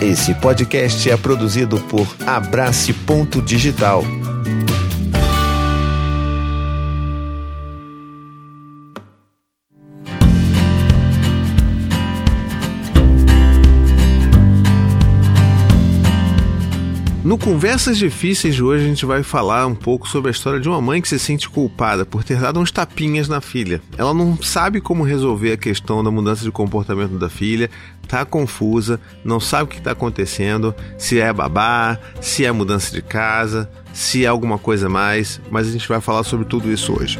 Esse podcast é produzido por Abrace Ponto Digital. No Conversas Difíceis de hoje, a gente vai falar um pouco sobre a história de uma mãe que se sente culpada por ter dado uns tapinhas na filha. Ela não sabe como resolver a questão da mudança de comportamento da filha, tá confusa, não sabe o que está acontecendo, se é babá, se é mudança de casa, se é alguma coisa mais, mas a gente vai falar sobre tudo isso hoje.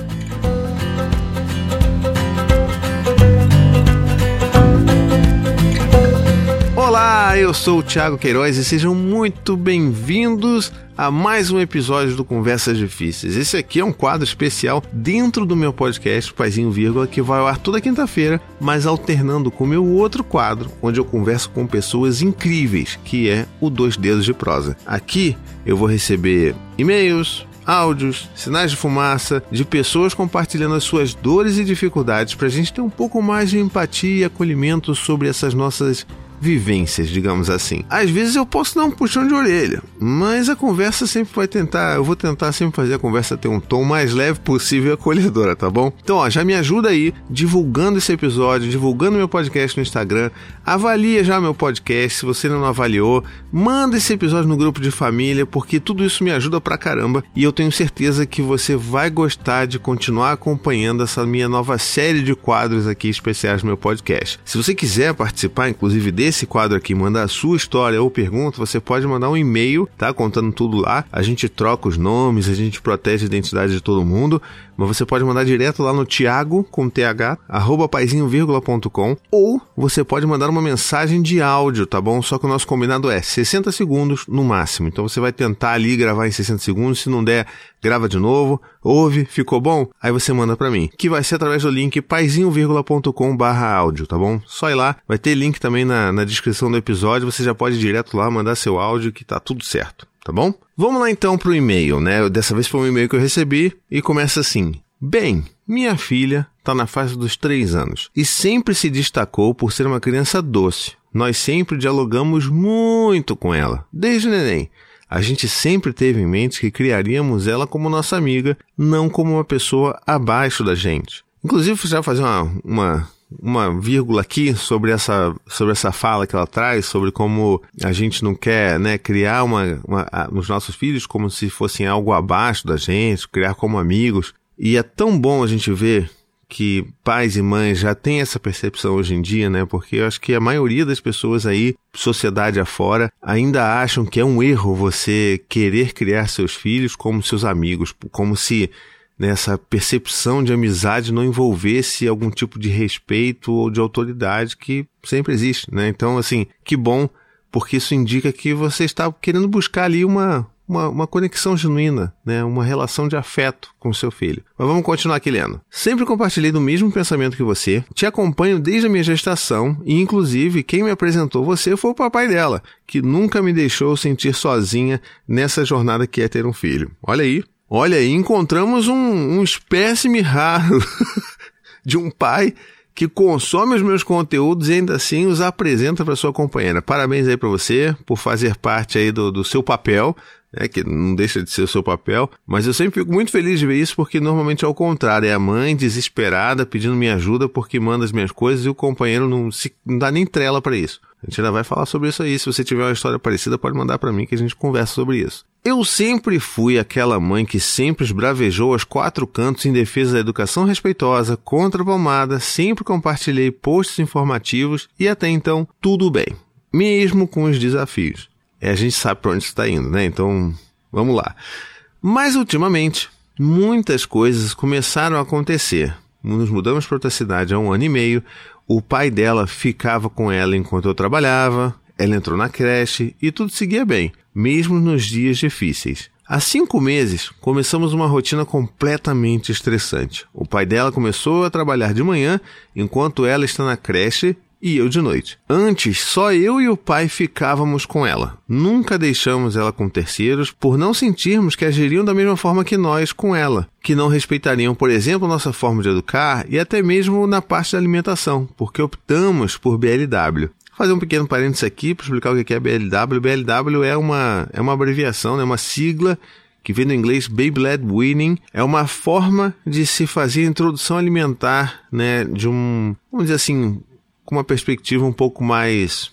Olá, eu sou o Thiago Queiroz e sejam muito bem-vindos a mais um episódio do Conversas Difíceis. Esse aqui é um quadro especial dentro do meu podcast Paizinho Vírgula, que vai ao ar toda quinta-feira, mas alternando com o meu outro quadro, onde eu converso com pessoas incríveis, que é o Dois Dedos de Prosa. Aqui eu vou receber e-mails, áudios, sinais de fumaça de pessoas compartilhando as suas dores e dificuldades para a gente ter um pouco mais de empatia e acolhimento sobre essas nossas vivências, digamos assim. Às vezes eu posso dar um puxão de orelha, mas a conversa sempre vai tentar, eu vou tentar sempre fazer a conversa ter um tom mais leve possível e acolhedora, tá bom? Então, ó, já me ajuda aí divulgando esse episódio, divulgando meu podcast no Instagram, avalia já meu podcast, se você não avaliou, manda esse episódio no grupo de família, porque tudo isso me ajuda pra caramba e eu tenho certeza que você vai gostar de continuar acompanhando essa minha nova série de quadros aqui especiais no meu podcast. Se você quiser participar, inclusive, desse esse quadro aqui, mandar a sua história ou pergunta, você pode mandar um e-mail, tá? Contando tudo lá. A gente troca os nomes, a gente protege a identidade de todo mundo. Mas você pode mandar direto lá no Thiago, com TH, arroba paizinho.com, ou você pode mandar uma mensagem de áudio, tá bom? Só que o nosso combinado é 60 segundos no máximo. Então você vai tentar ali gravar em 60 segundos. Se não der, grava de novo, ouve, ficou bom? Aí você manda para mim, que vai ser através do link paizinho.com barra áudio, tá bom? Só ir lá, vai ter link também na, na descrição do episódio, você já pode ir direto lá mandar seu áudio que tá tudo certo, tá bom? Vamos lá então pro e-mail, né? Dessa vez foi um e-mail que eu recebi e começa assim. Bem, minha filha está na fase dos três anos e sempre se destacou por ser uma criança doce. Nós sempre dialogamos muito com ela, desde o neném a gente sempre teve em mente que criaríamos ela como nossa amiga, não como uma pessoa abaixo da gente. Inclusive, já fazer uma, uma, uma vírgula aqui sobre essa, sobre essa fala que ela traz, sobre como a gente não quer né, criar uma, uma, os nossos filhos como se fossem algo abaixo da gente, criar como amigos. E é tão bom a gente ver que pais e mães já têm essa percepção hoje em dia, né? Porque eu acho que a maioria das pessoas aí, sociedade afora, ainda acham que é um erro você querer criar seus filhos como seus amigos, como se nessa percepção de amizade não envolvesse algum tipo de respeito ou de autoridade que sempre existe, né? Então, assim, que bom, porque isso indica que você está querendo buscar ali uma, uma, uma conexão genuína, né? uma relação de afeto com seu filho. Mas vamos continuar aqui lendo. Sempre compartilhei do mesmo pensamento que você, te acompanho desde a minha gestação e, inclusive, quem me apresentou você foi o papai dela, que nunca me deixou sentir sozinha nessa jornada que é ter um filho. Olha aí, olha aí, encontramos um, um espécime raro de um pai que consome os meus conteúdos e ainda assim os apresenta para sua companheira. Parabéns aí para você por fazer parte aí do, do seu papel é que não deixa de ser o seu papel, mas eu sempre fico muito feliz de ver isso porque normalmente é o contrário, é a mãe desesperada pedindo minha ajuda porque manda as minhas coisas e o companheiro não, se, não dá nem trela para isso. A gente ainda vai falar sobre isso aí, se você tiver uma história parecida pode mandar para mim que a gente conversa sobre isso. Eu sempre fui aquela mãe que sempre esbravejou aos quatro cantos em defesa da educação respeitosa, contra a palmada, sempre compartilhei posts informativos e até então tudo bem, mesmo com os desafios é, a gente sabe para onde está indo, né? Então, vamos lá. Mas ultimamente, muitas coisas começaram a acontecer. Nos mudamos para outra cidade há um ano e meio. O pai dela ficava com ela enquanto eu trabalhava. Ela entrou na creche e tudo seguia bem, mesmo nos dias difíceis. Há cinco meses, começamos uma rotina completamente estressante. O pai dela começou a trabalhar de manhã, enquanto ela está na creche e eu de noite. Antes, só eu e o pai ficávamos com ela. Nunca deixamos ela com terceiros por não sentirmos que agiriam da mesma forma que nós com ela, que não respeitariam, por exemplo, nossa forma de educar e até mesmo na parte da alimentação, porque optamos por BLW. fazer um pequeno parênteses aqui para explicar o que é BLW. BLW é uma, é uma abreviação, né, uma sigla que vem do inglês Baby Led Weaning, é uma forma de se fazer introdução alimentar, né, de um, vamos dizer assim, com uma perspectiva um pouco mais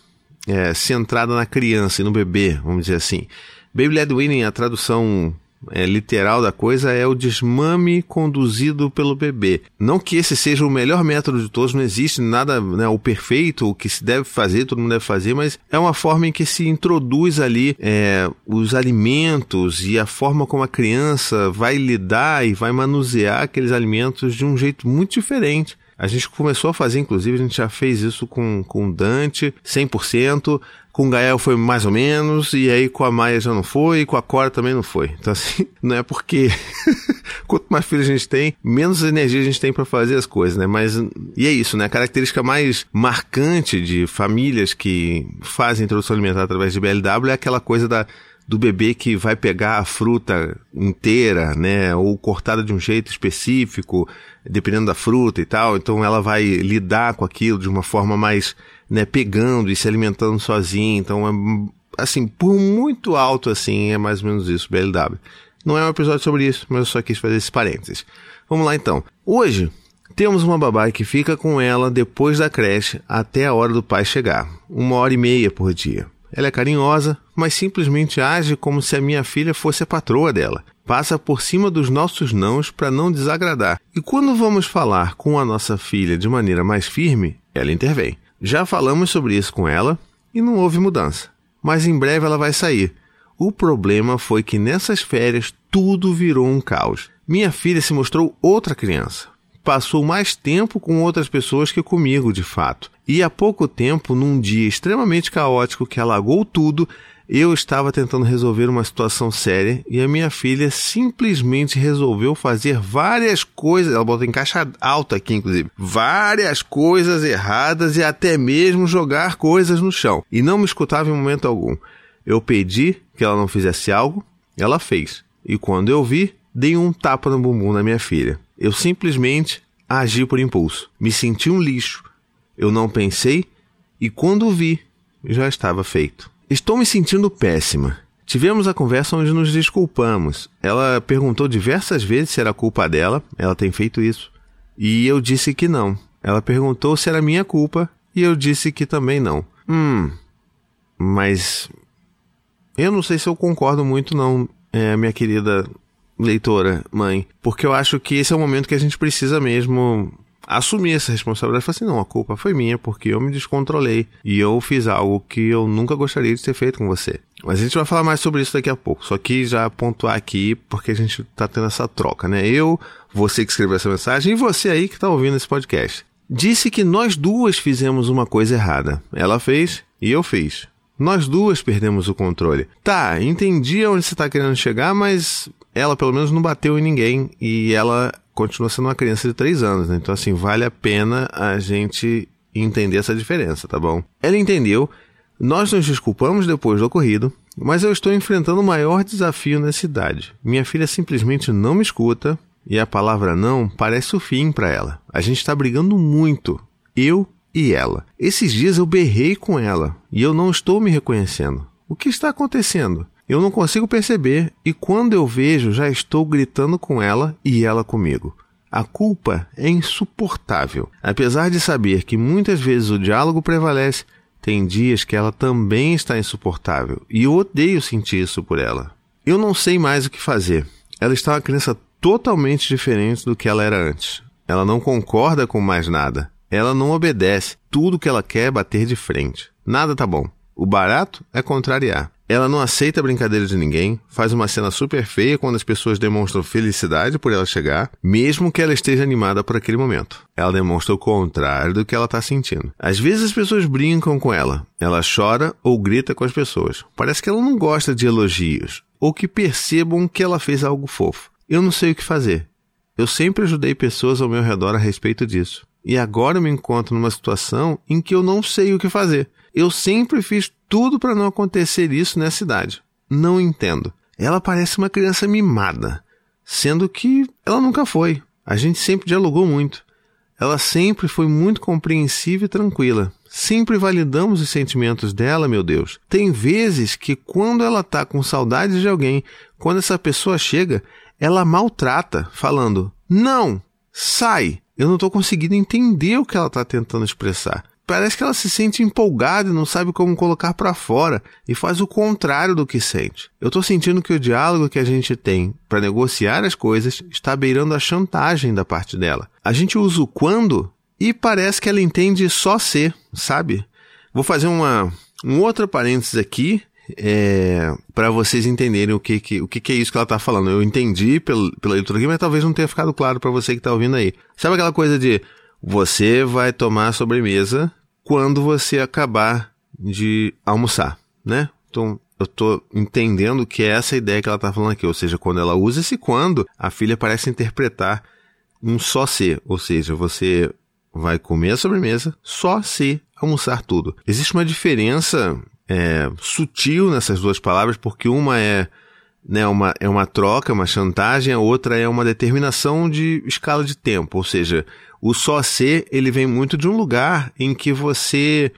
é, centrada na criança e no bebê, vamos dizer assim. Baby led weaning, a tradução é, literal da coisa é o desmame conduzido pelo bebê. Não que esse seja o melhor método de todos, não existe nada né, o perfeito, o que se deve fazer, todo mundo deve fazer, mas é uma forma em que se introduz ali é, os alimentos e a forma como a criança vai lidar e vai manusear aqueles alimentos de um jeito muito diferente a gente começou a fazer, inclusive, a gente já fez isso com, com Dante, 100%, com o Gael foi mais ou menos, e aí com a Maia já não foi, e com a Cora também não foi. Então, assim, não é porque quanto mais filhos a gente tem, menos energia a gente tem para fazer as coisas, né? Mas, e é isso, né? A característica mais marcante de famílias que fazem introdução alimentar através de BLW é aquela coisa da do bebê que vai pegar a fruta inteira, né, ou cortada de um jeito específico, dependendo da fruta e tal. Então ela vai lidar com aquilo de uma forma mais, né, pegando e se alimentando sozinha. Então é assim, por muito alto assim, é mais ou menos isso, BLW. Não é um episódio sobre isso, mas eu só quis fazer esses parênteses. Vamos lá então. Hoje temos uma babá que fica com ela depois da creche até a hora do pai chegar, uma hora e meia por dia. Ela é carinhosa, mas simplesmente age como se a minha filha fosse a patroa dela. Passa por cima dos nossos nãos para não desagradar. E quando vamos falar com a nossa filha de maneira mais firme, ela intervém. Já falamos sobre isso com ela e não houve mudança. Mas em breve ela vai sair. O problema foi que nessas férias tudo virou um caos. Minha filha se mostrou outra criança passou mais tempo com outras pessoas que comigo, de fato. E há pouco tempo, num dia extremamente caótico que alagou tudo, eu estava tentando resolver uma situação séria e a minha filha simplesmente resolveu fazer várias coisas, ela botou em caixa alta aqui inclusive, várias coisas erradas e até mesmo jogar coisas no chão. E não me escutava em momento algum. Eu pedi que ela não fizesse algo, ela fez. E quando eu vi, dei um tapa no bumbum da minha filha. Eu simplesmente agi por impulso. Me senti um lixo. Eu não pensei e quando vi, já estava feito. Estou me sentindo péssima. Tivemos a conversa onde nos desculpamos. Ela perguntou diversas vezes se era culpa dela, ela tem feito isso. E eu disse que não. Ela perguntou se era minha culpa e eu disse que também não. Hum, mas eu não sei se eu concordo muito não, é, minha querida leitora, mãe, porque eu acho que esse é o momento que a gente precisa mesmo assumir essa responsabilidade e falar assim, não, a culpa foi minha porque eu me descontrolei e eu fiz algo que eu nunca gostaria de ter feito com você. Mas a gente vai falar mais sobre isso daqui a pouco. Só que já pontuar aqui porque a gente tá tendo essa troca, né? Eu, você que escreveu essa mensagem e você aí que tá ouvindo esse podcast. Disse que nós duas fizemos uma coisa errada. Ela fez e eu fiz. Nós duas perdemos o controle. Tá, entendi onde você está querendo chegar, mas ela pelo menos não bateu em ninguém e ela continua sendo uma criança de 3 anos, né? Então, assim, vale a pena a gente entender essa diferença, tá bom? Ela entendeu, nós nos desculpamos depois do ocorrido, mas eu estou enfrentando o maior desafio nessa idade. Minha filha simplesmente não me escuta e a palavra não parece o fim para ela. A gente está brigando muito, eu e ela. Esses dias eu berrei com ela e eu não estou me reconhecendo. O que está acontecendo? Eu não consigo perceber e quando eu vejo já estou gritando com ela e ela comigo. A culpa é insuportável. Apesar de saber que muitas vezes o diálogo prevalece, tem dias que ela também está insuportável e eu odeio sentir isso por ela. Eu não sei mais o que fazer. Ela está uma criança totalmente diferente do que ela era antes. Ela não concorda com mais nada. Ela não obedece. Tudo que ela quer é bater de frente. Nada tá bom. O barato é contrariar. Ela não aceita brincadeira de ninguém, faz uma cena super feia quando as pessoas demonstram felicidade por ela chegar, mesmo que ela esteja animada por aquele momento. Ela demonstra o contrário do que ela está sentindo. Às vezes as pessoas brincam com ela, ela chora ou grita com as pessoas. Parece que ela não gosta de elogios, ou que percebam que ela fez algo fofo. Eu não sei o que fazer. Eu sempre ajudei pessoas ao meu redor a respeito disso. E agora eu me encontro numa situação em que eu não sei o que fazer. Eu sempre fiz tudo para não acontecer isso nessa idade. Não entendo. Ela parece uma criança mimada, sendo que ela nunca foi. A gente sempre dialogou muito. Ela sempre foi muito compreensiva e tranquila, Sempre validamos os sentimentos dela, meu Deus. Tem vezes que quando ela tá com saudades de alguém, quando essa pessoa chega, ela maltrata, falando: "Não, sai". Eu não tô conseguindo entender o que ela tá tentando expressar. Parece que ela se sente empolgada e não sabe como colocar para fora e faz o contrário do que sente. Eu tô sentindo que o diálogo que a gente tem para negociar as coisas está beirando a chantagem da parte dela. A gente usa o quando e parece que ela entende só ser, sabe? Vou fazer uma um outro parênteses aqui é, para vocês entenderem o que, que, o que, que é isso que ela está falando. Eu entendi pela, pela leitura aqui, mas talvez não tenha ficado claro para você que está ouvindo aí. Sabe aquela coisa de você vai tomar sobremesa quando você acabar de almoçar, né? Então, eu tô entendendo que é essa ideia que ela tá falando aqui, ou seja, quando ela usa esse quando, a filha parece interpretar um só ser, ou seja, você vai comer a sobremesa só se almoçar tudo. Existe uma diferença é, sutil nessas duas palavras, porque uma é né, uma, é uma troca, uma chantagem, a outra é uma determinação de escala de tempo, ou seja, o só ser, ele vem muito de um lugar em que você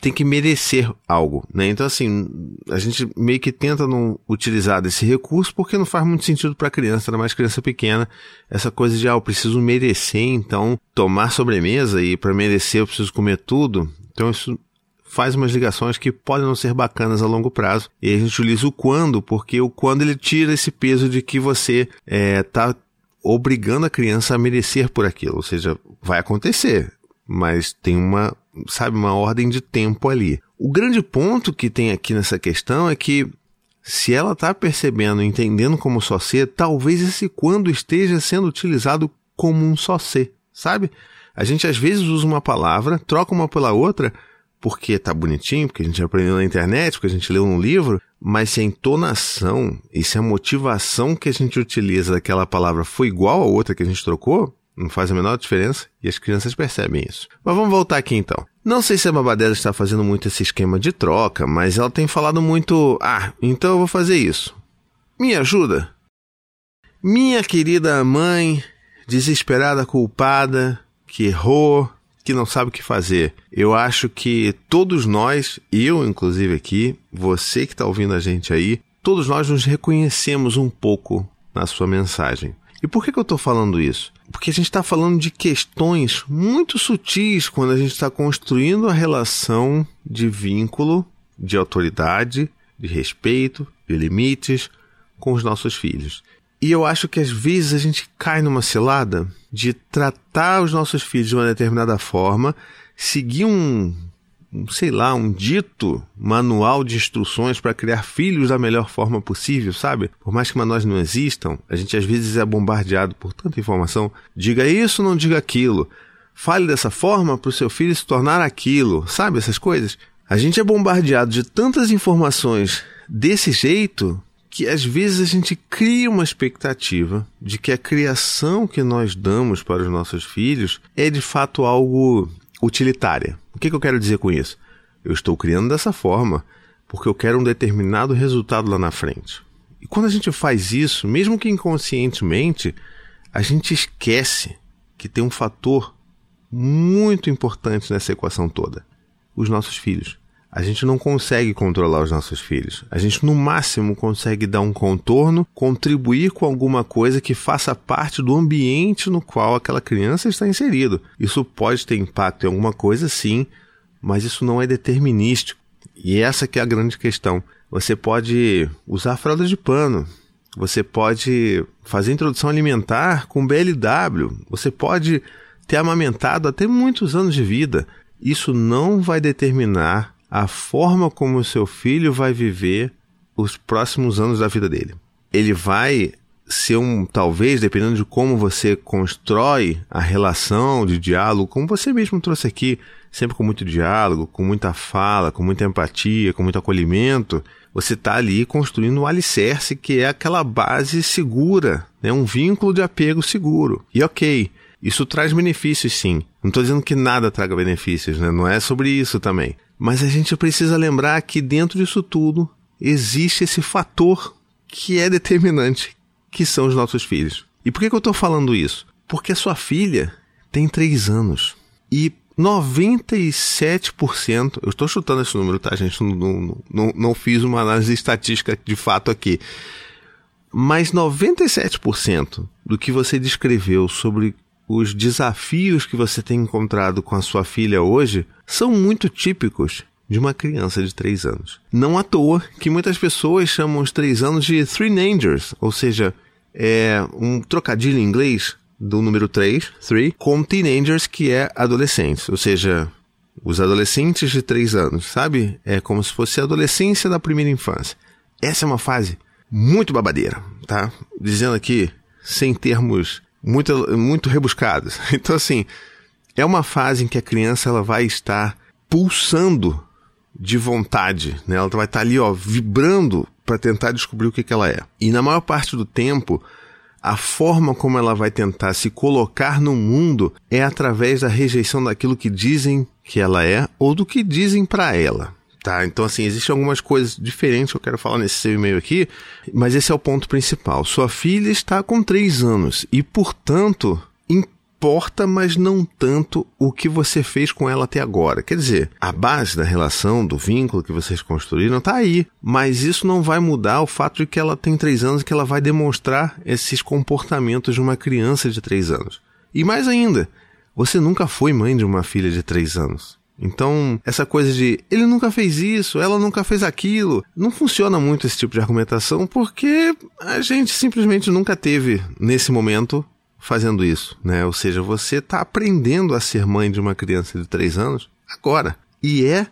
tem que merecer algo, né? Então, assim, a gente meio que tenta não utilizar desse recurso porque não faz muito sentido para criança, ainda mais criança pequena, essa coisa de, ah, eu preciso merecer, então, tomar sobremesa e para merecer eu preciso comer tudo. Então, isso faz umas ligações que podem não ser bacanas a longo prazo. E a gente utiliza o quando, porque o quando ele tira esse peso de que você é, tá obrigando a criança a merecer por aquilo. Ou seja, vai acontecer, mas tem uma, sabe, uma ordem de tempo ali. O grande ponto que tem aqui nessa questão é que se ela está percebendo, entendendo como só ser, talvez esse quando esteja sendo utilizado como um só ser, sabe? A gente às vezes usa uma palavra, troca uma pela outra, porque tá bonitinho, porque a gente aprendeu na internet, porque a gente leu num livro, mas se a entonação e se a motivação que a gente utiliza daquela palavra foi igual a outra que a gente trocou, não faz a menor diferença e as crianças percebem isso. Mas vamos voltar aqui então. Não sei se a Babadela está fazendo muito esse esquema de troca, mas ela tem falado muito: ah, então eu vou fazer isso. Me ajuda? Minha querida mãe, desesperada, culpada, que errou, que não sabe o que fazer. Eu acho que todos nós, eu inclusive aqui, você que está ouvindo a gente aí, todos nós nos reconhecemos um pouco na sua mensagem. E por que, que eu estou falando isso? Porque a gente está falando de questões muito sutis quando a gente está construindo a relação de vínculo, de autoridade, de respeito, de limites com os nossos filhos. E eu acho que às vezes a gente cai numa cilada de tratar os nossos filhos de uma determinada forma, seguir um, um sei lá, um dito manual de instruções para criar filhos da melhor forma possível, sabe? Por mais que nós não existam, a gente às vezes é bombardeado por tanta informação. Diga isso, não diga aquilo. Fale dessa forma para o seu filho se tornar aquilo, sabe? Essas coisas. A gente é bombardeado de tantas informações desse jeito que às vezes a gente cria uma expectativa de que a criação que nós damos para os nossos filhos é de fato algo utilitária. O que, que eu quero dizer com isso? Eu estou criando dessa forma porque eu quero um determinado resultado lá na frente. E quando a gente faz isso, mesmo que inconscientemente, a gente esquece que tem um fator muito importante nessa equação toda: os nossos filhos. A gente não consegue controlar os nossos filhos. A gente, no máximo, consegue dar um contorno, contribuir com alguma coisa que faça parte do ambiente no qual aquela criança está inserido. Isso pode ter impacto em alguma coisa, sim, mas isso não é determinístico. E essa que é a grande questão. Você pode usar fralda de pano, você pode fazer introdução alimentar com BLW, você pode ter amamentado até muitos anos de vida. Isso não vai determinar a forma como o seu filho vai viver os próximos anos da vida dele. Ele vai ser um, talvez, dependendo de como você constrói a relação de diálogo, como você mesmo trouxe aqui, sempre com muito diálogo, com muita fala, com muita empatia, com muito acolhimento, você está ali construindo um alicerce que é aquela base segura, né? um vínculo de apego seguro. E ok, isso traz benefícios sim. Não estou dizendo que nada traga benefícios, né? não é sobre isso também. Mas a gente precisa lembrar que dentro disso tudo existe esse fator que é determinante, que são os nossos filhos. E por que, eu estou falando isso? Porque a sua filha tem três anos. E 97%, eu estou chutando esse número, tá, gente? Não, não, não, não fiz uma análise estatística de fato aqui. Mas 97% do que você descreveu sobre os desafios que você tem encontrado com a sua filha hoje são muito típicos de uma criança de 3 anos. Não à toa que muitas pessoas chamam os 3 anos de Three Nangers, ou seja, é um trocadilho em inglês do número 3, 3, com teenagers, que é adolescentes, ou seja, os adolescentes de 3 anos, sabe? É como se fosse a adolescência da primeira infância. Essa é uma fase muito babadeira, tá? Dizendo aqui, sem termos muito, muito rebuscados. Então, assim, é uma fase em que a criança ela vai estar pulsando de vontade, né? Ela vai estar ali, ó, vibrando para tentar descobrir o que, que ela é. E na maior parte do tempo, a forma como ela vai tentar se colocar no mundo é através da rejeição daquilo que dizem que ela é ou do que dizem para ela. Tá, então assim, existem algumas coisas diferentes que eu quero falar nesse seu e-mail aqui, mas esse é o ponto principal. Sua filha está com 3 anos e, portanto, importa, mas não tanto o que você fez com ela até agora. Quer dizer, a base da relação, do vínculo que vocês construíram está aí, mas isso não vai mudar o fato de que ela tem três anos e que ela vai demonstrar esses comportamentos de uma criança de três anos. E mais ainda, você nunca foi mãe de uma filha de três anos. Então, essa coisa de ele nunca fez isso, ela nunca fez aquilo, não funciona muito esse tipo de argumentação porque a gente simplesmente nunca teve, nesse momento, fazendo isso, né? Ou seja, você está aprendendo a ser mãe de uma criança de 3 anos agora. E é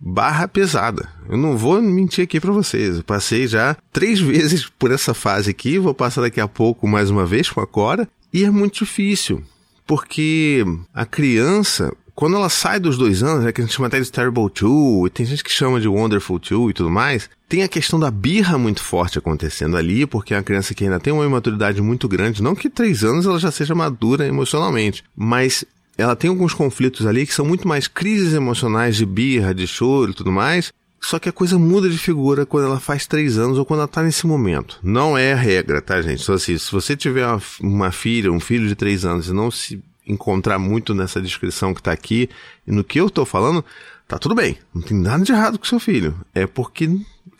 barra pesada. Eu não vou mentir aqui para vocês. Eu passei já três vezes por essa fase aqui, vou passar daqui a pouco mais uma vez com a Cora, e é muito difícil. Porque a criança, quando ela sai dos dois anos, é que a gente chama até de Terrible Two, e tem gente que chama de Wonderful Two e tudo mais, tem a questão da birra muito forte acontecendo ali, porque é uma criança que ainda tem uma imaturidade muito grande, não que três anos ela já seja madura emocionalmente, mas ela tem alguns conflitos ali que são muito mais crises emocionais de birra, de choro e tudo mais, só que a coisa muda de figura quando ela faz três anos ou quando ela tá nesse momento. Não é a regra, tá, gente? Então, assim, se você tiver uma, uma filha, um filho de três anos e não se encontrar muito nessa descrição que está aqui e no que eu estou falando, tá tudo bem. Não tem nada de errado com seu filho. É porque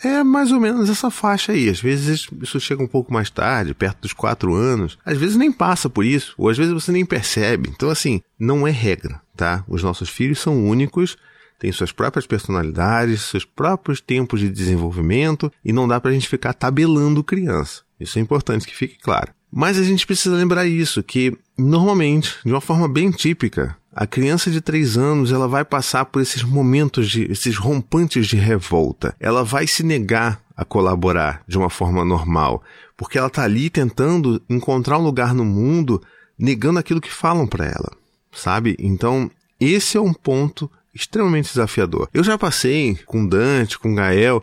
é mais ou menos essa faixa aí. Às vezes isso chega um pouco mais tarde, perto dos quatro anos. Às vezes nem passa por isso, ou às vezes você nem percebe. Então, assim, não é regra, tá? Os nossos filhos são únicos, têm suas próprias personalidades, seus próprios tempos de desenvolvimento, e não dá pra gente ficar tabelando criança. Isso é importante que fique claro. Mas a gente precisa lembrar isso, que normalmente, de uma forma bem típica, a criança de 3 anos ela vai passar por esses momentos de esses rompantes de revolta. Ela vai se negar a colaborar de uma forma normal, porque ela está ali tentando encontrar um lugar no mundo, negando aquilo que falam para ela, sabe? Então, esse é um ponto extremamente desafiador. Eu já passei com Dante, com Gael,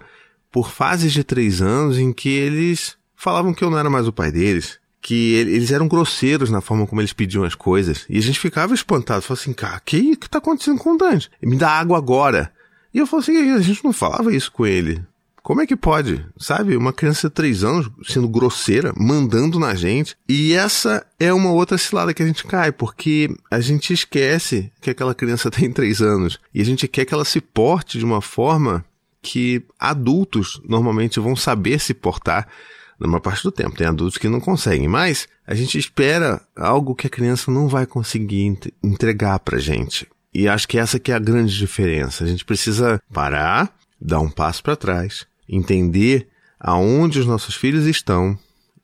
por fases de três anos em que eles falavam que eu não era mais o pai deles, que eles eram grosseiros na forma como eles pediam as coisas. E a gente ficava espantado. Falava assim, cara, que, que tá acontecendo com o Dante? Me dá água agora. E eu falei assim, a gente não falava isso com ele. Como é que pode? Sabe? Uma criança de três anos sendo grosseira, mandando na gente. E essa é uma outra cilada que a gente cai, porque a gente esquece que aquela criança tem três anos. E a gente quer que ela se porte de uma forma que adultos normalmente vão saber se portar na maior parte do tempo. Tem adultos que não conseguem, mas a gente espera algo que a criança não vai conseguir entregar pra gente. E acho que essa que é a grande diferença. A gente precisa parar, dar um passo para trás, entender aonde os nossos filhos estão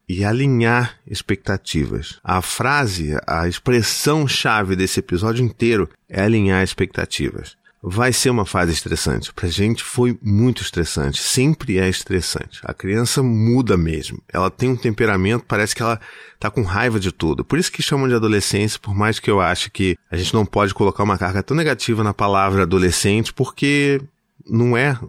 e alinhar expectativas. A frase, a expressão chave desse episódio inteiro é alinhar expectativas. Vai ser uma fase estressante. Pra gente foi muito estressante. Sempre é estressante. A criança muda mesmo. Ela tem um temperamento, parece que ela tá com raiva de tudo. Por isso que chamam de adolescência, por mais que eu ache que a gente não pode colocar uma carga tão negativa na palavra adolescente, porque não é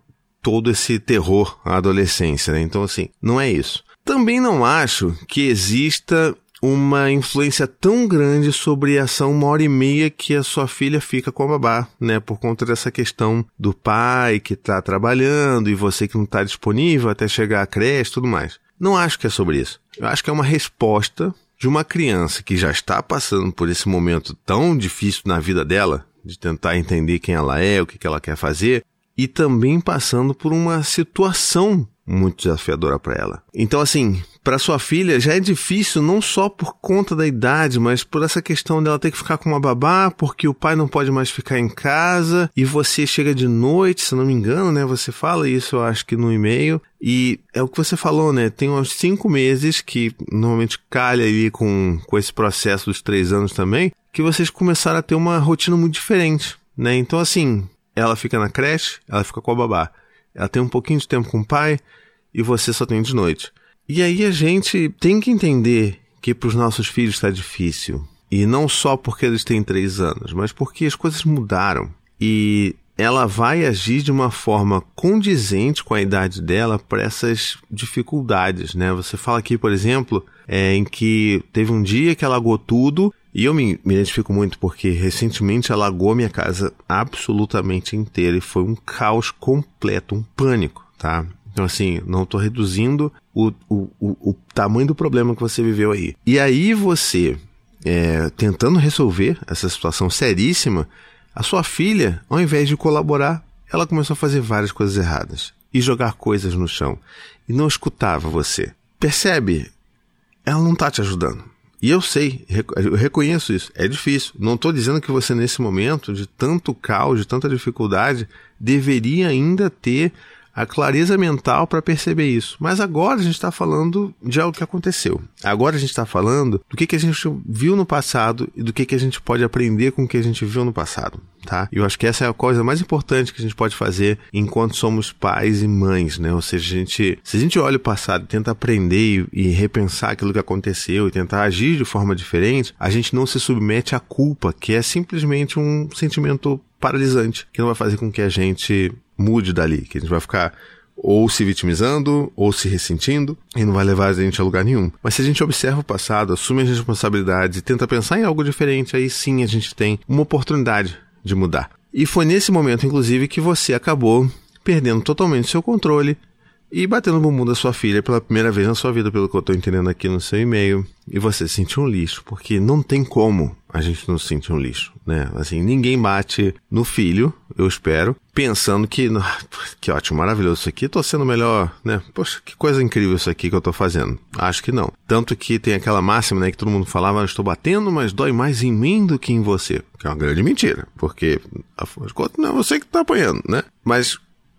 todo esse terror à adolescência, né? Então, assim, não é isso. Também não acho que exista uma influência tão grande sobre essa uma hora e meia que a sua filha fica com a babá, né? Por conta dessa questão do pai que está trabalhando e você que não está disponível até chegar à creche e tudo mais. Não acho que é sobre isso. Eu acho que é uma resposta de uma criança que já está passando por esse momento tão difícil na vida dela, de tentar entender quem ela é, o que ela quer fazer, e também passando por uma situação muito desafiadora para ela. Então, assim, para sua filha já é difícil não só por conta da idade, mas por essa questão dela ter que ficar com uma babá, porque o pai não pode mais ficar em casa e você chega de noite, se não me engano, né? Você fala isso, eu acho que no e-mail. E é o que você falou, né? Tem uns cinco meses que normalmente calha ali com, com esse processo dos três anos também, que vocês começaram a ter uma rotina muito diferente, né? Então, assim, ela fica na creche, ela fica com a babá. Ela tem um pouquinho de tempo com o pai e você só tem de noite. E aí a gente tem que entender que para os nossos filhos está difícil. E não só porque eles têm três anos, mas porque as coisas mudaram. E ela vai agir de uma forma condizente com a idade dela para essas dificuldades, né? Você fala aqui, por exemplo, é, em que teve um dia que alagou tudo, e eu me, me identifico muito porque recentemente alagou minha casa absolutamente inteira e foi um caos completo, um pânico, tá? Então, assim, não estou reduzindo o, o, o, o, tamanho do problema que você viveu aí. E aí você, é, tentando resolver essa situação seríssima, a sua filha, ao invés de colaborar, ela começou a fazer várias coisas erradas e jogar coisas no chão e não escutava você. Percebe? Ela não está te ajudando. E eu sei, eu reconheço isso. É difícil. Não estou dizendo que você, nesse momento de tanto caos, de tanta dificuldade, deveria ainda ter a clareza mental para perceber isso. Mas agora a gente está falando de algo que aconteceu. Agora a gente está falando do que, que a gente viu no passado e do que, que a gente pode aprender com o que a gente viu no passado. Tá? E eu acho que essa é a coisa mais importante que a gente pode fazer enquanto somos pais e mães, né? Ou seja, a gente, se a gente olha o passado tenta aprender e, e repensar aquilo que aconteceu e tentar agir de forma diferente, a gente não se submete à culpa, que é simplesmente um sentimento paralisante, que não vai fazer com que a gente mude dali, que a gente vai ficar ou se vitimizando ou se ressentindo e não vai levar a gente a lugar nenhum. Mas se a gente observa o passado, assume as responsabilidades e tenta pensar em algo diferente, aí sim a gente tem uma oportunidade de mudar. E foi nesse momento, inclusive, que você acabou perdendo totalmente seu controle e batendo no bumbum da sua filha pela primeira vez na sua vida, pelo que eu estou entendendo aqui no seu e-mail, e você se um lixo, porque não tem como a gente não se sentir um lixo, né? Assim, ninguém bate no filho, eu espero, pensando que, que ótimo, maravilhoso isso aqui, tô sendo melhor, né? Poxa, que coisa incrível isso aqui que eu tô fazendo. Acho que não. Tanto que tem aquela máxima, né, que todo mundo falava, estou batendo, mas dói mais em mim do que em você. Que é uma grande mentira, porque, afinal de contas, não é você que tá apanhando, né? Mas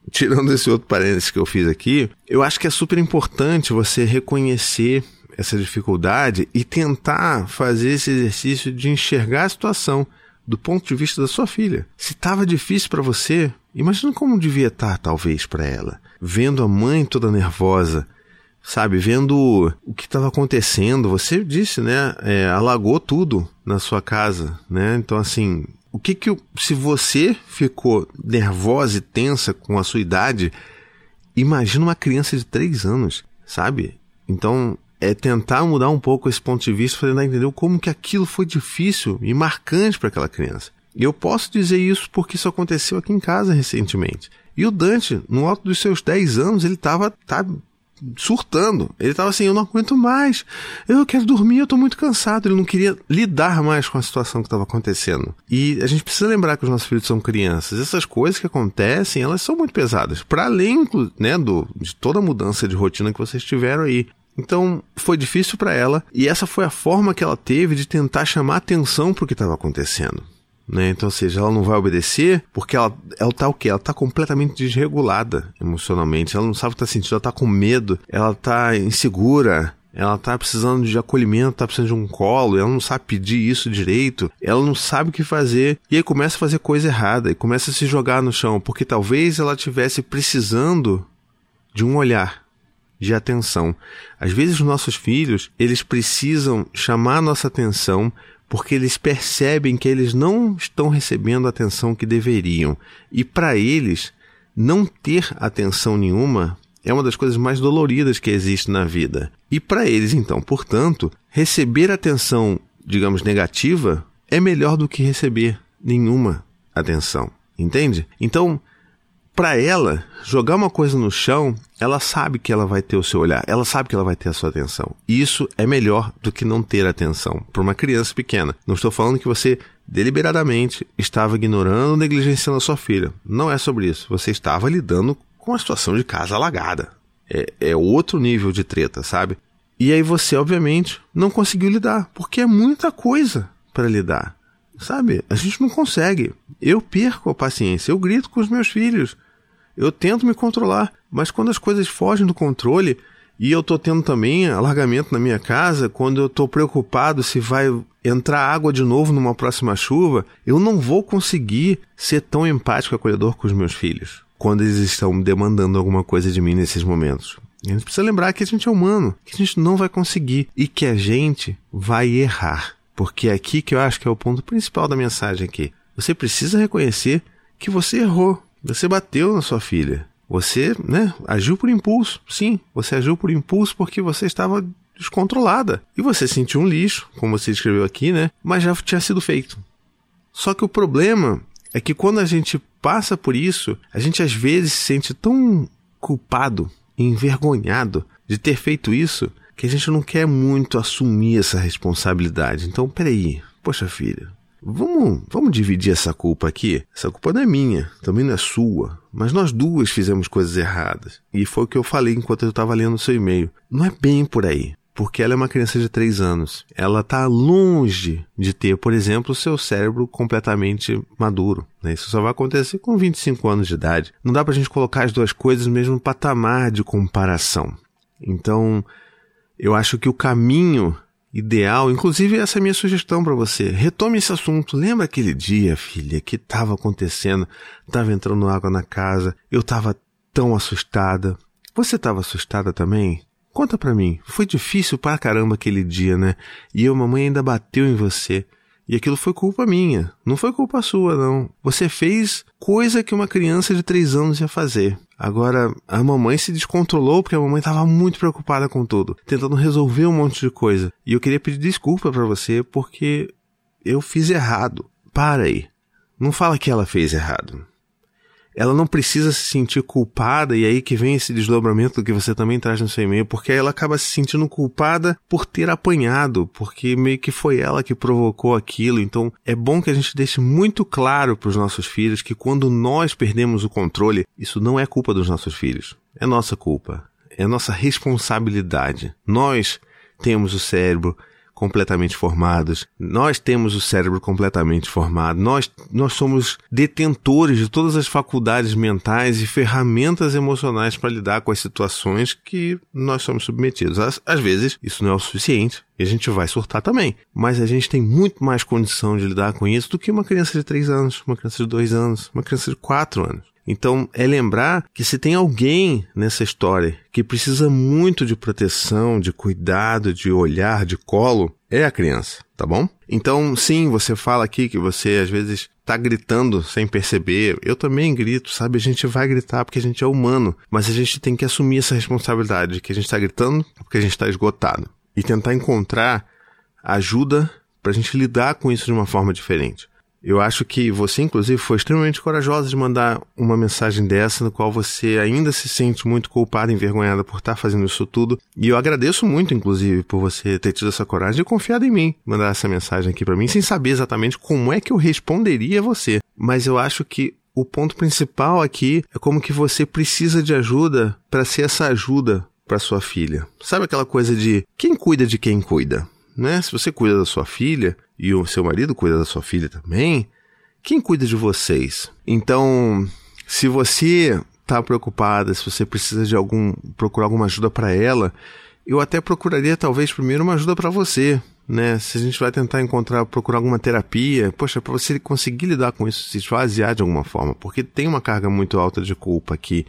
tirando esse outro parênteses que eu fiz aqui, eu acho que é super importante você reconhecer essa dificuldade e tentar fazer esse exercício de enxergar a situação do ponto de vista da sua filha. Se estava difícil para você, imagina como devia estar, talvez, para ela. Vendo a mãe toda nervosa, sabe? Vendo o que estava acontecendo. Você disse, né? É, alagou tudo na sua casa, né? Então, assim, o que que se você ficou nervosa e tensa com a sua idade, imagina uma criança de 3 anos, sabe? Então, é tentar mudar um pouco esse ponto de vista para entender como que aquilo foi difícil e marcante para aquela criança. E eu posso dizer isso porque isso aconteceu aqui em casa recentemente. E o Dante, no alto dos seus 10 anos, ele estava tá surtando. Ele estava assim, eu não aguento mais. Eu quero dormir, eu estou muito cansado. Ele não queria lidar mais com a situação que estava acontecendo. E a gente precisa lembrar que os nossos filhos são crianças. Essas coisas que acontecem, elas são muito pesadas. Para além né, do, de toda a mudança de rotina que vocês tiveram aí. Então foi difícil para ela e essa foi a forma que ela teve de tentar chamar atenção para o que estava acontecendo. Né? Então, ou seja, ela não vai obedecer porque ela, ela tá o quê? Ela tá completamente desregulada emocionalmente. Ela não sabe o que tá sentindo, ela tá com medo, ela tá insegura, ela tá precisando de acolhimento, tá precisando de um colo, ela não sabe pedir isso direito, ela não sabe o que fazer, e aí começa a fazer coisa errada, e começa a se jogar no chão, porque talvez ela tivesse precisando de um olhar, de atenção. Às vezes os nossos filhos, eles precisam chamar nossa atenção porque eles percebem que eles não estão recebendo a atenção que deveriam. E para eles, não ter atenção nenhuma é uma das coisas mais doloridas que existe na vida. E para eles, então, portanto, receber atenção, digamos, negativa é melhor do que receber nenhuma atenção. Entende? Então, para ela, jogar uma coisa no chão, ela sabe que ela vai ter o seu olhar, ela sabe que ela vai ter a sua atenção. E isso é melhor do que não ter atenção para uma criança pequena. Não estou falando que você deliberadamente estava ignorando ou negligenciando a sua filha. Não é sobre isso. Você estava lidando com a situação de casa alagada. É, é outro nível de treta, sabe? E aí você, obviamente, não conseguiu lidar, porque é muita coisa para lidar. Sabe? A gente não consegue. Eu perco a paciência, eu grito com os meus filhos. Eu tento me controlar, mas quando as coisas fogem do controle, e eu tô tendo também alargamento na minha casa, quando eu tô preocupado se vai entrar água de novo numa próxima chuva, eu não vou conseguir ser tão empático e acolhedor com os meus filhos quando eles estão demandando alguma coisa de mim nesses momentos. A gente precisa lembrar que a gente é humano, que a gente não vai conseguir e que a gente vai errar. Porque é aqui que eu acho que é o ponto principal da mensagem aqui. Você precisa reconhecer que você errou. Você bateu na sua filha. Você, né, agiu por impulso. Sim, você agiu por impulso porque você estava descontrolada. E você sentiu um lixo, como você escreveu aqui, né? Mas já tinha sido feito. Só que o problema é que quando a gente passa por isso, a gente às vezes se sente tão culpado, envergonhado de ter feito isso, que a gente não quer muito assumir essa responsabilidade. Então, peraí, poxa filha, vamos, vamos dividir essa culpa aqui? Essa culpa não é minha, também não é sua, mas nós duas fizemos coisas erradas. E foi o que eu falei enquanto eu estava lendo o seu e-mail. Não é bem por aí porque ela é uma criança de 3 anos. Ela está longe de ter, por exemplo, o seu cérebro completamente maduro. Né? Isso só vai acontecer com 25 anos de idade. Não dá para a gente colocar as duas coisas no mesmo patamar de comparação. Então, eu acho que o caminho ideal, inclusive essa é a minha sugestão para você, retome esse assunto. Lembra aquele dia, filha, que estava acontecendo, estava entrando água na casa, eu estava tão assustada. Você estava assustada também? Conta pra mim, foi difícil pra caramba aquele dia, né? E a mamãe ainda bateu em você. E aquilo foi culpa minha, não foi culpa sua, não. Você fez coisa que uma criança de três anos ia fazer. Agora, a mamãe se descontrolou porque a mamãe estava muito preocupada com tudo, tentando resolver um monte de coisa. E eu queria pedir desculpa para você porque eu fiz errado. Para aí. Não fala que ela fez errado ela não precisa se sentir culpada, e aí que vem esse desdobramento que você também traz no seu e-mail, porque ela acaba se sentindo culpada por ter apanhado, porque meio que foi ela que provocou aquilo. Então é bom que a gente deixe muito claro para os nossos filhos que quando nós perdemos o controle, isso não é culpa dos nossos filhos, é nossa culpa, é nossa responsabilidade. Nós temos o cérebro completamente formados. Nós temos o cérebro completamente formado. Nós, nós somos detentores de todas as faculdades mentais e ferramentas emocionais para lidar com as situações que nós somos submetidos. Às, às vezes, isso não é o suficiente e a gente vai surtar também. Mas a gente tem muito mais condição de lidar com isso do que uma criança de 3 anos, uma criança de 2 anos, uma criança de 4 anos. Então, é lembrar que se tem alguém nessa história que precisa muito de proteção, de cuidado, de olhar, de colo, é a criança, tá bom? Então, sim, você fala aqui que você às vezes tá gritando sem perceber. Eu também grito, sabe? A gente vai gritar porque a gente é humano, mas a gente tem que assumir essa responsabilidade de que a gente tá gritando porque a gente tá esgotado e tentar encontrar ajuda para a gente lidar com isso de uma forma diferente. Eu acho que você, inclusive, foi extremamente corajosa de mandar uma mensagem dessa, no qual você ainda se sente muito culpada, envergonhada por estar fazendo isso tudo. E eu agradeço muito, inclusive, por você ter tido essa coragem e confiado em mim, mandar essa mensagem aqui para mim, sem saber exatamente como é que eu responderia a você. Mas eu acho que o ponto principal aqui é como que você precisa de ajuda para ser essa ajuda para sua filha. Sabe aquela coisa de quem cuida de quem cuida? Né? Se você cuida da sua filha, e o seu marido cuida da sua filha também, quem cuida de vocês? Então, se você está preocupada, se você precisa de algum procurar alguma ajuda para ela, eu até procuraria talvez primeiro uma ajuda para você, né? Se a gente vai tentar encontrar, procurar alguma terapia, poxa, para você conseguir lidar com isso, se esvaziar de alguma forma, porque tem uma carga muito alta de culpa aqui.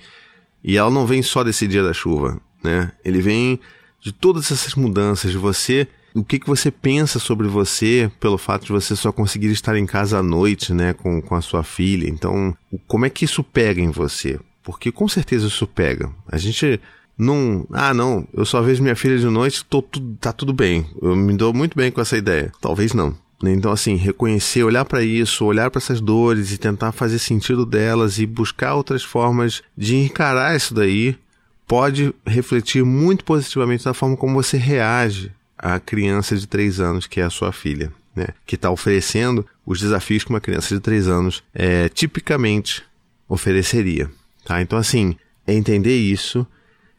E ela não vem só desse dia da chuva, né? Ele vem de todas essas mudanças, de você o que, que você pensa sobre você pelo fato de você só conseguir estar em casa à noite, né, com, com a sua filha? Então, como é que isso pega em você? Porque com certeza isso pega. A gente não. Ah, não, eu só vejo minha filha de noite, tô, tá tudo bem. Eu me dou muito bem com essa ideia. Talvez não. Então, assim, reconhecer, olhar para isso, olhar para essas dores e tentar fazer sentido delas e buscar outras formas de encarar isso daí pode refletir muito positivamente na forma como você reage a criança de 3 anos, que é a sua filha, né? Que está oferecendo os desafios que uma criança de 3 anos é, tipicamente ofereceria. Tá? Então, assim, é entender isso,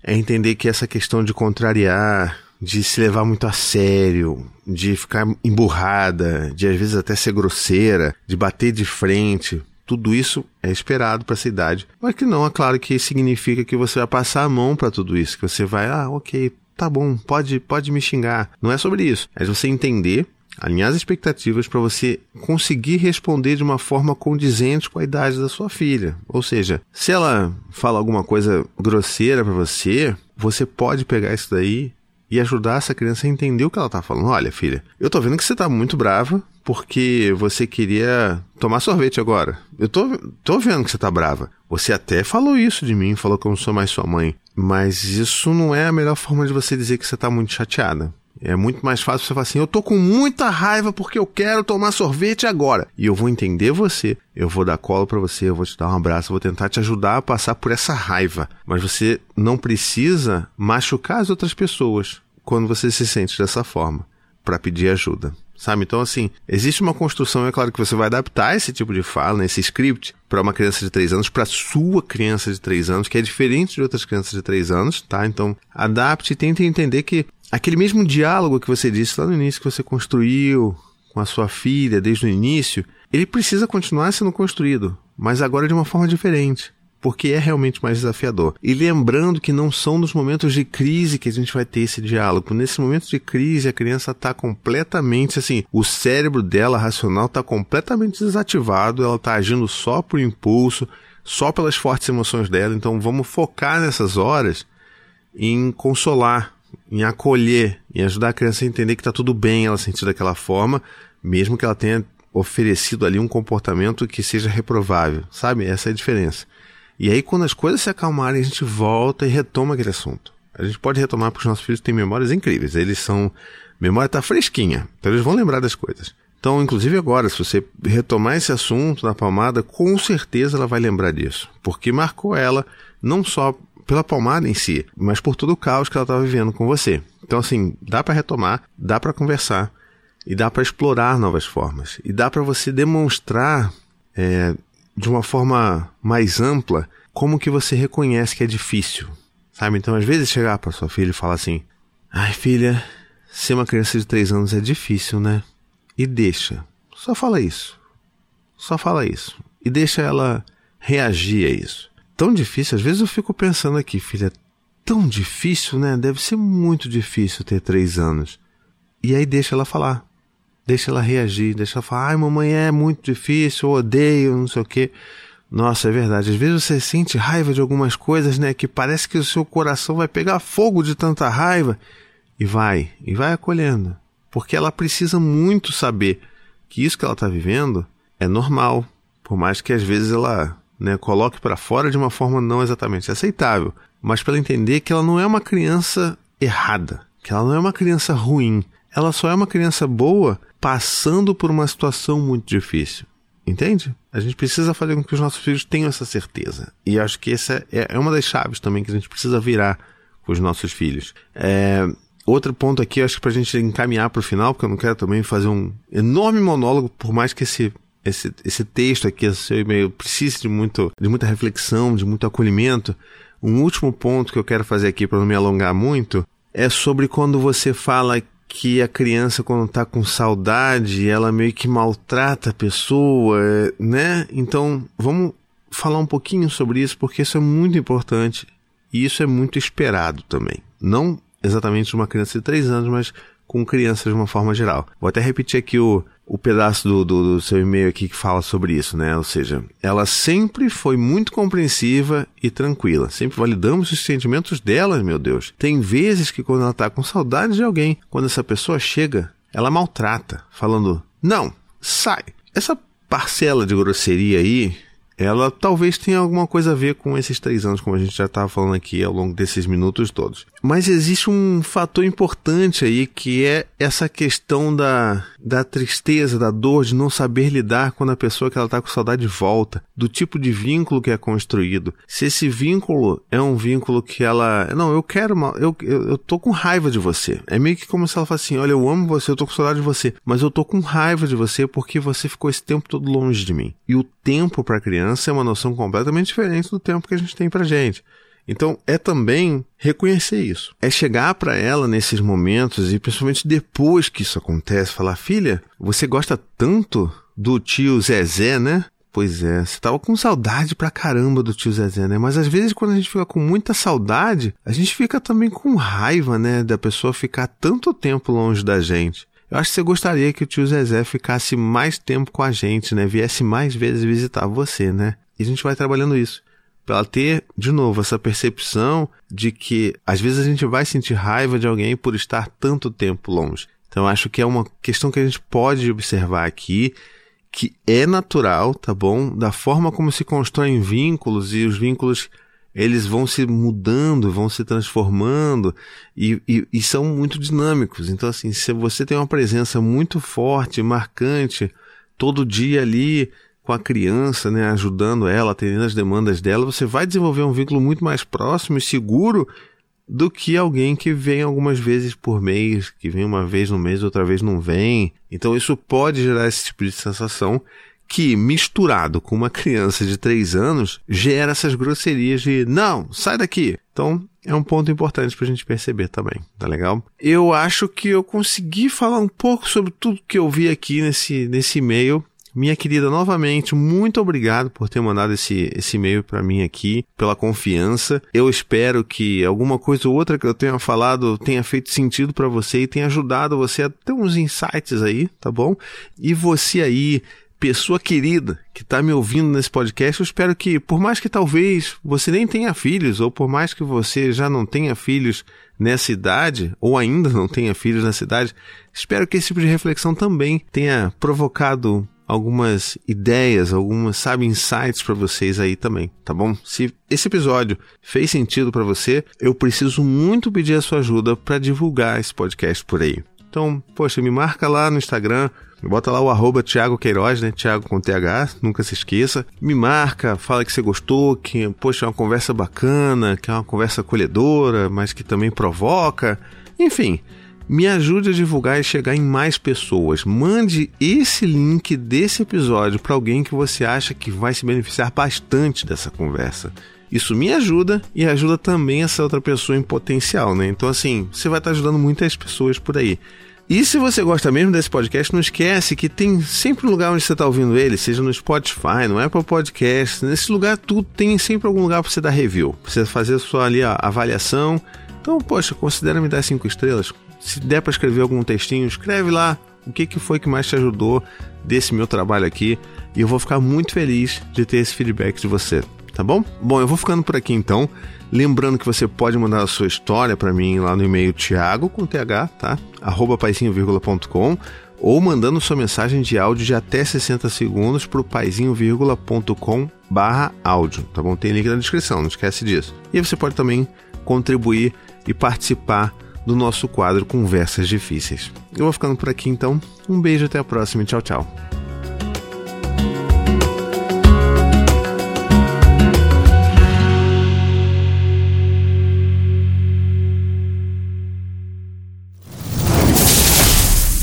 é entender que essa questão de contrariar, de se levar muito a sério, de ficar emburrada, de às vezes até ser grosseira, de bater de frente, tudo isso é esperado para essa idade. Mas que não, é claro que significa que você vai passar a mão para tudo isso, que você vai, ah, ok, tá bom, pode, pode me xingar. Não é sobre isso. É você entender alinhar as expectativas para você conseguir responder de uma forma condizente com a idade da sua filha. Ou seja, se ela fala alguma coisa grosseira para você, você pode pegar isso daí e ajudar essa criança a entender o que ela está falando. Olha, filha, eu tô vendo que você está muito brava porque você queria tomar sorvete agora. Eu tô, tô vendo que você está brava. Você até falou isso de mim, falou que eu não sou mais sua mãe. Mas isso não é a melhor forma de você dizer que você está muito chateada. É muito mais fácil você falar assim: eu tô com muita raiva porque eu quero tomar sorvete agora. E eu vou entender você, eu vou dar colo para você, eu vou te dar um abraço, eu vou tentar te ajudar a passar por essa raiva. Mas você não precisa machucar as outras pessoas quando você se sente dessa forma para pedir ajuda. Sabe? Então, assim, existe uma construção, é claro que você vai adaptar esse tipo de fala, esse script, para uma criança de 3 anos, para sua criança de 3 anos, que é diferente de outras crianças de 3 anos, tá? Então, adapte e tente entender que aquele mesmo diálogo que você disse lá no início, que você construiu com a sua filha desde o início, ele precisa continuar sendo construído, mas agora de uma forma diferente, porque é realmente mais desafiador. E lembrando que não são nos momentos de crise que a gente vai ter esse diálogo. Nesse momento de crise, a criança está completamente assim, o cérebro dela racional está completamente desativado, ela está agindo só por impulso, só pelas fortes emoções dela. Então vamos focar nessas horas em consolar, em acolher, em ajudar a criança a entender que está tudo bem ela sentir daquela forma, mesmo que ela tenha oferecido ali um comportamento que seja reprovável, sabe? Essa é a diferença. E aí, quando as coisas se acalmarem, a gente volta e retoma aquele assunto. A gente pode retomar porque os nossos filhos têm memórias incríveis. Eles são. Memória está fresquinha, então eles vão lembrar das coisas. Então, inclusive agora, se você retomar esse assunto na palmada, com certeza ela vai lembrar disso, porque marcou ela não só pela palmada em si, mas por todo o caos que ela estava vivendo com você. Então, assim, dá para retomar, dá para conversar e dá para explorar novas formas e dá para você demonstrar é, de uma forma mais ampla como que você reconhece que é difícil, sabe? Então, às vezes chegar para sua filha e falar assim: "Ai, filha, ser uma criança de três anos é difícil, né?" E deixa, só fala isso, só fala isso e deixa ela reagir a isso tão difícil. Às vezes eu fico pensando aqui, filha, tão difícil, né? Deve ser muito difícil ter três anos. E aí deixa ela falar. Deixa ela reagir, deixa ela falar, ai mamãe, é muito difícil, eu odeio, não sei o quê. Nossa, é verdade. Às vezes você sente raiva de algumas coisas, né? Que parece que o seu coração vai pegar fogo de tanta raiva. E vai, e vai acolhendo. Porque ela precisa muito saber que isso que ela está vivendo é normal. Por mais que às vezes ela né, coloque para fora de uma forma não exatamente aceitável, mas para entender que ela não é uma criança errada, que ela não é uma criança ruim, ela só é uma criança boa passando por uma situação muito difícil. Entende? A gente precisa fazer com que os nossos filhos tenham essa certeza. E acho que essa é, é uma das chaves também que a gente precisa virar com os nossos filhos. É, outro ponto aqui, acho que para a gente encaminhar para o final, porque eu não quero também fazer um enorme monólogo, por mais que esse esse, esse texto aqui, esse seu e-mail, precisa de, muito, de muita reflexão, de muito acolhimento. Um último ponto que eu quero fazer aqui para não me alongar muito é sobre quando você fala que a criança, quando está com saudade, ela meio que maltrata a pessoa, né? Então, vamos falar um pouquinho sobre isso, porque isso é muito importante e isso é muito esperado também. Não exatamente de uma criança de 3 anos, mas com crianças de uma forma geral. Vou até repetir aqui o, o pedaço do, do, do seu e-mail aqui que fala sobre isso, né? Ou seja, ela sempre foi muito compreensiva e tranquila. Sempre validamos os sentimentos dela, meu Deus. Tem vezes que quando ela tá com saudade de alguém, quando essa pessoa chega, ela maltrata, falando: Não, sai. Essa parcela de grosseria aí, ela talvez tenha alguma coisa a ver com esses três anos, como a gente já estava falando aqui ao longo desses minutos todos. Mas existe um fator importante aí que é essa questão da, da tristeza, da dor de não saber lidar quando a pessoa que ela está com saudade volta, do tipo de vínculo que é construído. Se esse vínculo é um vínculo que ela, não, eu quero, uma, eu, eu, eu tô com raiva de você. É meio que como se ela falasse assim, olha, eu amo você, eu tô com saudade de você, mas eu tô com raiva de você porque você ficou esse tempo todo longe de mim. E o tempo para criança é uma noção completamente diferente do tempo que a gente tem pra gente. Então é também reconhecer isso. É chegar para ela nesses momentos e principalmente depois que isso acontece, falar: "Filha, você gosta tanto do tio Zezé, né?" Pois é, você tava com saudade pra caramba do tio Zezé, né? Mas às vezes quando a gente fica com muita saudade, a gente fica também com raiva, né, da pessoa ficar tanto tempo longe da gente. Eu acho que você gostaria que o tio Zezé ficasse mais tempo com a gente, né? Viesse mais vezes visitar você, né? E a gente vai trabalhando isso para ela ter, de novo, essa percepção de que às vezes a gente vai sentir raiva de alguém por estar tanto tempo longe. Então acho que é uma questão que a gente pode observar aqui, que é natural, tá bom? Da forma como se constroem vínculos e os vínculos eles vão se mudando, vão se transformando e, e, e são muito dinâmicos. Então assim, se você tem uma presença muito forte, marcante, todo dia ali com a criança, né, ajudando ela, atendendo as demandas dela, você vai desenvolver um vínculo muito mais próximo e seguro do que alguém que vem algumas vezes por mês, que vem uma vez no mês, outra vez não vem. Então isso pode gerar esse tipo de sensação que, misturado com uma criança de 3 anos, gera essas grosserias de não, sai daqui. Então, é um ponto importante para a gente perceber também, tá legal? Eu acho que eu consegui falar um pouco sobre tudo que eu vi aqui nesse, nesse e-mail. Minha querida, novamente, muito obrigado por ter mandado esse, esse e-mail para mim aqui, pela confiança. Eu espero que alguma coisa ou outra que eu tenha falado tenha feito sentido para você e tenha ajudado você a ter uns insights aí, tá bom? E você aí, pessoa querida que está me ouvindo nesse podcast, eu espero que, por mais que talvez você nem tenha filhos, ou por mais que você já não tenha filhos nessa idade, ou ainda não tenha filhos nessa idade, espero que esse tipo de reflexão também tenha provocado algumas ideias, algumas, sabe, insights para vocês aí também, tá bom? Se esse episódio fez sentido para você, eu preciso muito pedir a sua ajuda para divulgar esse podcast por aí. Então, poxa, me marca lá no Instagram, bota lá o arroba Thiago Queiroz, né? Thiago com TH, nunca se esqueça. Me marca, fala que você gostou, que, poxa, é uma conversa bacana, que é uma conversa acolhedora, mas que também provoca. Enfim, me ajude a divulgar e chegar em mais pessoas. Mande esse link desse episódio para alguém que você acha que vai se beneficiar bastante dessa conversa. Isso me ajuda e ajuda também essa outra pessoa em potencial, né? Então, assim, você vai estar ajudando muitas pessoas por aí. E se você gosta mesmo desse podcast, não esquece que tem sempre um lugar onde você está ouvindo ele, seja no Spotify, no Apple Podcast, nesse lugar tudo tem sempre algum lugar para você dar review, para você fazer sua ali a avaliação. Então, poxa, considera me dar cinco estrelas, se der para escrever algum textinho, escreve lá o que, que foi que mais te ajudou desse meu trabalho aqui e eu vou ficar muito feliz de ter esse feedback de você, tá bom? Bom, eu vou ficando por aqui então. Lembrando que você pode mandar a sua história para mim lá no e-mail thiago com th, tá? arroba paizinho.com ou mandando sua mensagem de áudio de até 60 segundos para o paizinho.com barra áudio, tá bom? Tem link na descrição, não esquece disso. E você pode também contribuir e participar do nosso quadro Conversas Difíceis. Eu vou ficando por aqui então. Um beijo, até a próxima e tchau, tchau.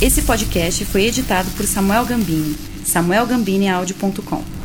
Esse podcast foi editado por Samuel Gambini, samuelgambineaudio.com.